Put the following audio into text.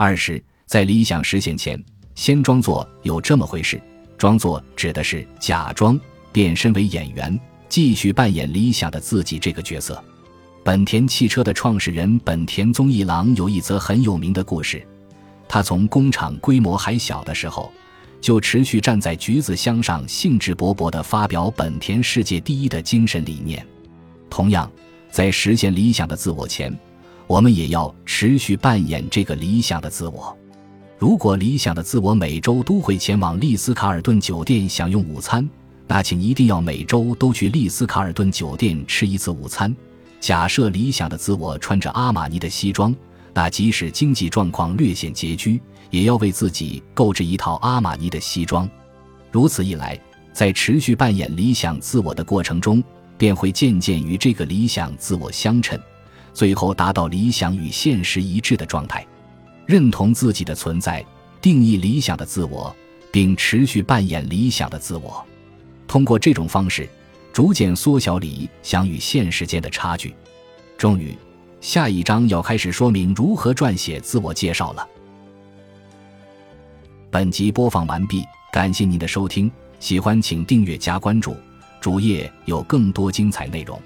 二是，在理想实现前，先装作有这么回事。装作指的是假装变身为演员，继续扮演理想的自己这个角色。本田汽车的创始人本田宗一郎有一则很有名的故事。他从工厂规模还小的时候，就持续站在橘子箱上，兴致勃勃地发表本田世界第一的精神理念。同样，在实现理想的自我前，我们也要持续扮演这个理想的自我。如果理想的自我每周都会前往丽思卡尔顿酒店享用午餐，那请一定要每周都去丽思卡尔顿酒店吃一次午餐。假设理想的自我穿着阿玛尼的西装，那即使经济状况略显拮据，也要为自己购置一套阿玛尼的西装。如此一来，在持续扮演理想自我的过程中，便会渐渐与这个理想自我相称。最后达到理想与现实一致的状态，认同自己的存在，定义理想的自我，并持续扮演理想的自我。通过这种方式，逐渐缩小理想与现实间的差距。终于，下一章要开始说明如何撰写自我介绍了。本集播放完毕，感谢您的收听，喜欢请订阅加关注，主页有更多精彩内容。